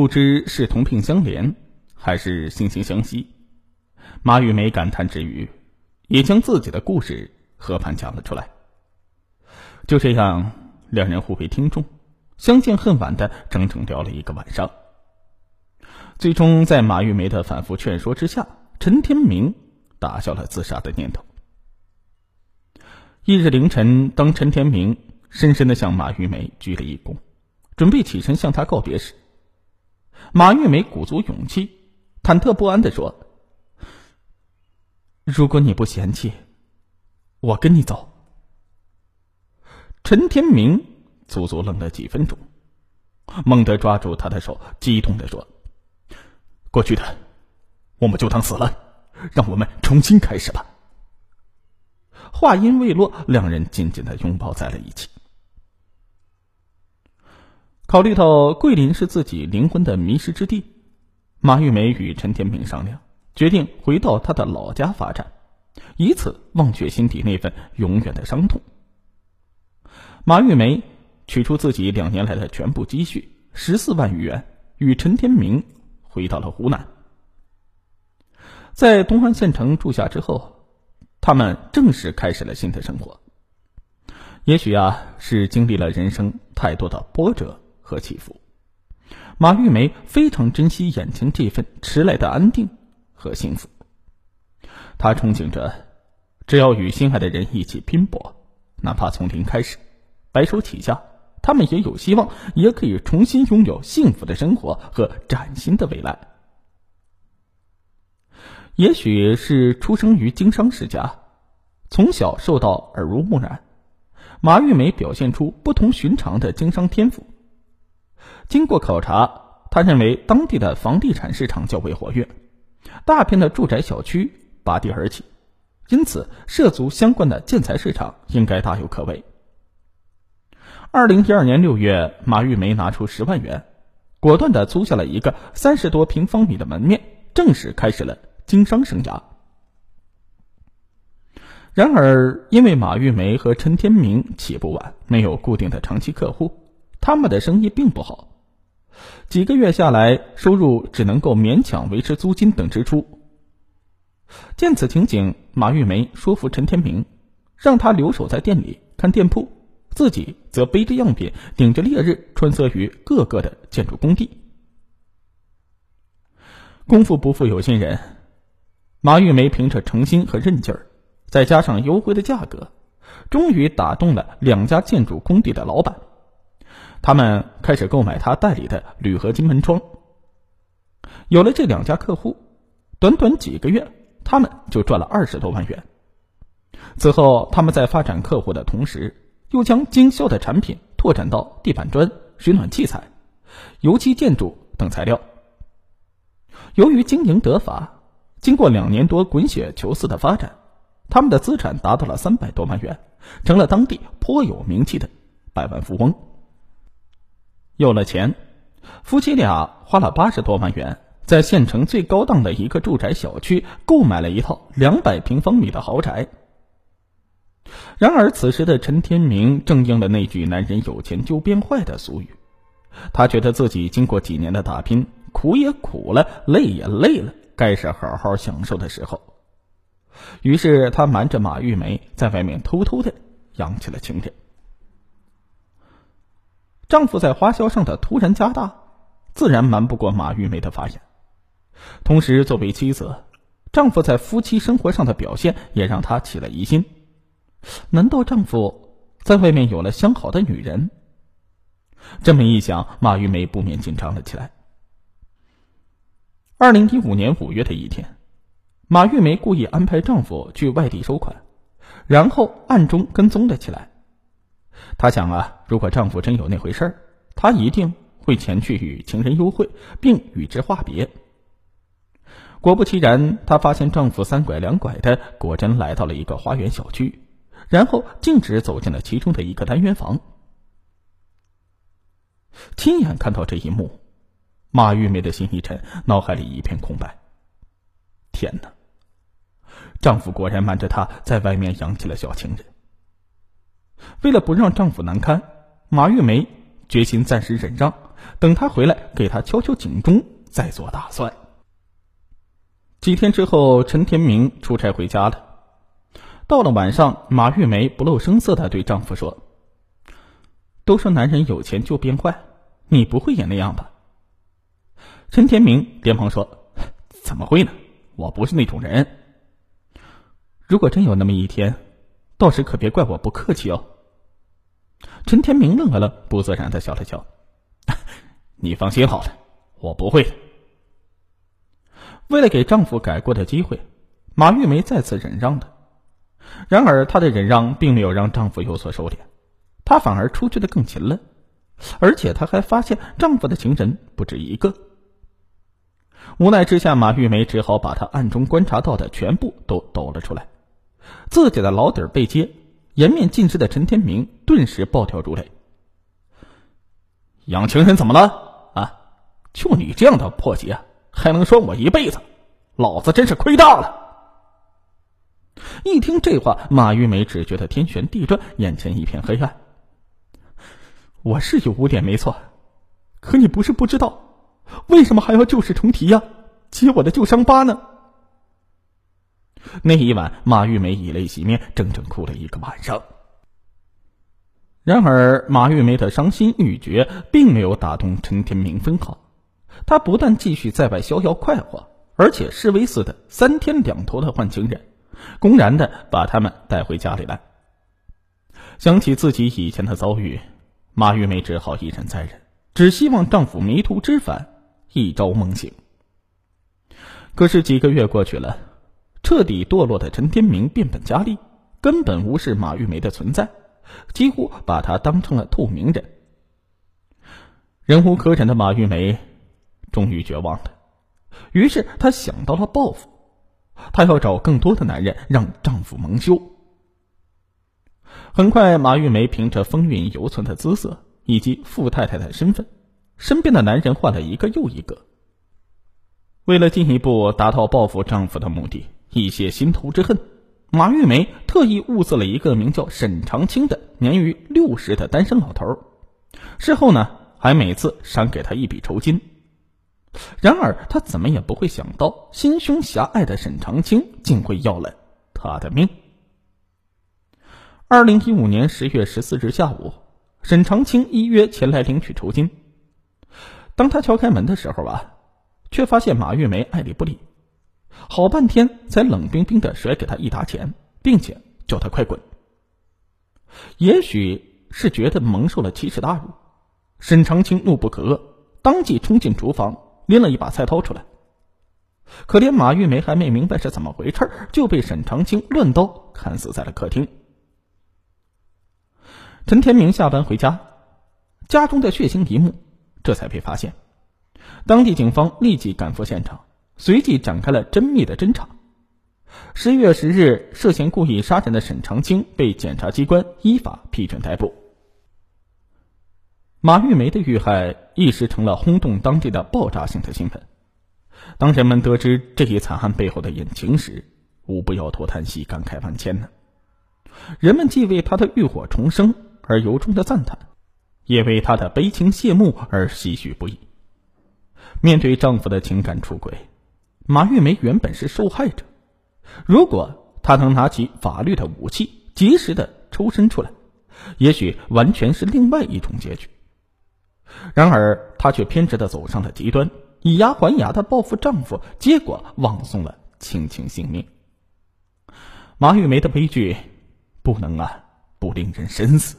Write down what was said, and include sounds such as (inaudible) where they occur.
不知是同病相怜，还是惺惺相惜。马玉梅感叹之余，也将自己的故事和盘讲了出来。就这样，两人互为听众，相见恨晚的整整聊了一个晚上。最终，在马玉梅的反复劝说之下，陈天明打消了自杀的念头。翌日凌晨，当陈天明深深的向马玉梅鞠了一躬，准备起身向她告别时，马玉梅鼓足勇气，忐忑不安的说。如果你不嫌弃，我跟你走。陈天明足足愣了几分钟，猛地抓住他的手，激动的说：“过去的，我们就当死了，让我们重新开始吧。”话音未落，两人紧紧的拥抱在了一起。考虑到桂林是自己灵魂的迷失之地，马玉梅与陈天明商量。决定回到他的老家发展，以此忘却心底那份永远的伤痛。马玉梅取出自己两年来的全部积蓄十四万余元，与陈天明回到了湖南。在东安县城住下之后，他们正式开始了新的生活。也许啊，是经历了人生太多的波折和起伏，马玉梅非常珍惜眼前这份迟来的安定。和幸福，他憧憬着，只要与心爱的人一起拼搏，哪怕从零开始，白手起家，他们也有希望，也可以重新拥有幸福的生活和崭新的未来。也许是出生于经商世家，从小受到耳濡目染，马玉梅表现出不同寻常的经商天赋。经过考察，他认为当地的房地产市场较为活跃。大片的住宅小区拔地而起，因此涉足相关的建材市场应该大有可为。二零一二年六月，马玉梅拿出十万元，果断的租下了一个三十多平方米的门面，正式开始了经商生涯。然而，因为马玉梅和陈天明起步晚，没有固定的长期客户，他们的生意并不好。几个月下来，收入只能够勉强维持租金等支出。见此情景，马玉梅说服陈天明，让他留守在店里看店铺，自己则背着样品，顶着烈日穿梭于各个的建筑工地。功夫不负有心人，马玉梅凭着诚心和韧劲儿，再加上优惠的价格，终于打动了两家建筑工地的老板。他们开始购买他代理的铝合金门窗。有了这两家客户，短短几个月，他们就赚了二十多万元。此后，他们在发展客户的同时，又将经销的产品拓展到地板砖、水暖器材、油漆建筑等材料。由于经营得法，经过两年多滚雪球似的发展，他们的资产达到了三百多万元，成了当地颇有名气的百万富翁。有了钱，夫妻俩花了八十多万元，在县城最高档的一个住宅小区购买了一套两百平方米的豪宅。然而，此时的陈天明正应了那句“男人有钱就变坏”的俗语。他觉得自己经过几年的打拼，苦也苦了，累也累了，该是好好享受的时候。于是，他瞒着马玉梅，在外面偷偷的养起了情人。丈夫在花销上的突然加大，自然瞒不过马玉梅的法眼。同时，作为妻子，丈夫在夫妻生活上的表现也让她起了疑心：难道丈夫在外面有了相好的女人？这么一想，马玉梅不免紧张了起来。二零一五年五月的一天，马玉梅故意安排丈夫去外地收款，然后暗中跟踪了起来。她想啊，如果丈夫真有那回事儿，她一定会前去与情人幽会，并与之话别。果不其然，她发现丈夫三拐两拐的，果真来到了一个花园小区，然后径直走进了其中的一个单元房。亲眼看到这一幕，马玉梅的心一沉，脑海里一片空白。天哪！丈夫果然瞒着她在外面养起了小情人。为了不让丈夫难堪，马玉梅决心暂时忍让，等他回来给他敲敲警钟，再做打算。几天之后，陈天明出差回家了。到了晚上，马玉梅不露声色的对丈夫说：“都说男人有钱就变坏，你不会也那样吧？”陈天明连忙说：“怎么会呢？我不是那种人。如果真有那么一天，到时可别怪我不客气哦。”陈天明愣了愣，不自然的笑了笑：“ (laughs) 你放心好了，我不会的。”为了给丈夫改过的机会，马玉梅再次忍让了。然而，她的忍让并没有让丈夫有所收敛，她反而出去的更勤了，而且她还发现丈夫的情人不止一个。无奈之下，马玉梅只好把她暗中观察到的全部都抖了出来。自己的老底儿被揭，颜面尽失的陈天明顿时暴跳如雷：“养情人怎么了？啊，就你这样的破鞋，还能拴我一辈子？老子真是亏大了！”一听这话，马玉梅只觉得天旋地转，眼前一片黑暗。我是有污点没错，可你不是不知道，为什么还要旧事重提呀？揭我的旧伤疤呢？那一晚，马玉梅以泪洗面，整整哭了一个晚上。然而，马玉梅的伤心欲绝并没有打动陈天明分毫，他不但继续在外逍遥快活，而且示威似的三天两头的换情人。公然的把他们带回家里来。想起自己以前的遭遇，马玉梅只好一忍再忍，只希望丈夫迷途知返，一朝梦醒。可是几个月过去了，彻底堕落的陈天明变本加厉，根本无视马玉梅的存在，几乎把她当成了透明人。忍无可忍的马玉梅终于绝望了，于是她想到了报复。她要找更多的男人，让丈夫蒙羞。很快，马玉梅凭着风韵犹存的姿色以及富太太的身份，身边的男人换了一个又一个。为了进一步达到报复丈夫的目的，一泄心头之恨，马玉梅特意物色了一个名叫沈长青的年逾六十的单身老头，事后呢，还每次赏给他一笔酬金。然而，他怎么也不会想到，心胸狭隘的沈长青竟会要了他的命。二零一五年十月十四日下午，沈长青依约前来领取酬金。当他敲开门的时候啊，却发现马玉梅爱理不理，好半天才冷冰冰的甩给他一沓钱，并且叫他快滚。也许是觉得蒙受了奇耻大辱，沈长青怒不可遏，当即冲进厨房。拎了一把菜刀出来，可怜马玉梅还没明白是怎么回事，就被沈长青乱刀砍死在了客厅。陈天明下班回家，家中的血腥一幕这才被发现。当地警方立即赶赴现场，随即展开了缜密的侦查。十一月十日，涉嫌故意杀人的沈长青被检察机关依法批准逮捕。马玉梅的遇害一时成了轰动当地的爆炸性的新闻。当人们得知这一惨案背后的隐情时，无不摇头叹息，感慨万千呢。人们既为她的浴火重生而由衷的赞叹，也为她的悲情谢幕而唏嘘不已。面对丈夫的情感出轨，马玉梅原本是受害者。如果她能拿起法律的武器，及时的抽身出来，也许完全是另外一种结局。然而，她却偏执的走上了极端，以牙还牙的报复丈夫，结果枉送了青青性命。马玉梅的悲剧，不能啊，不令人深思。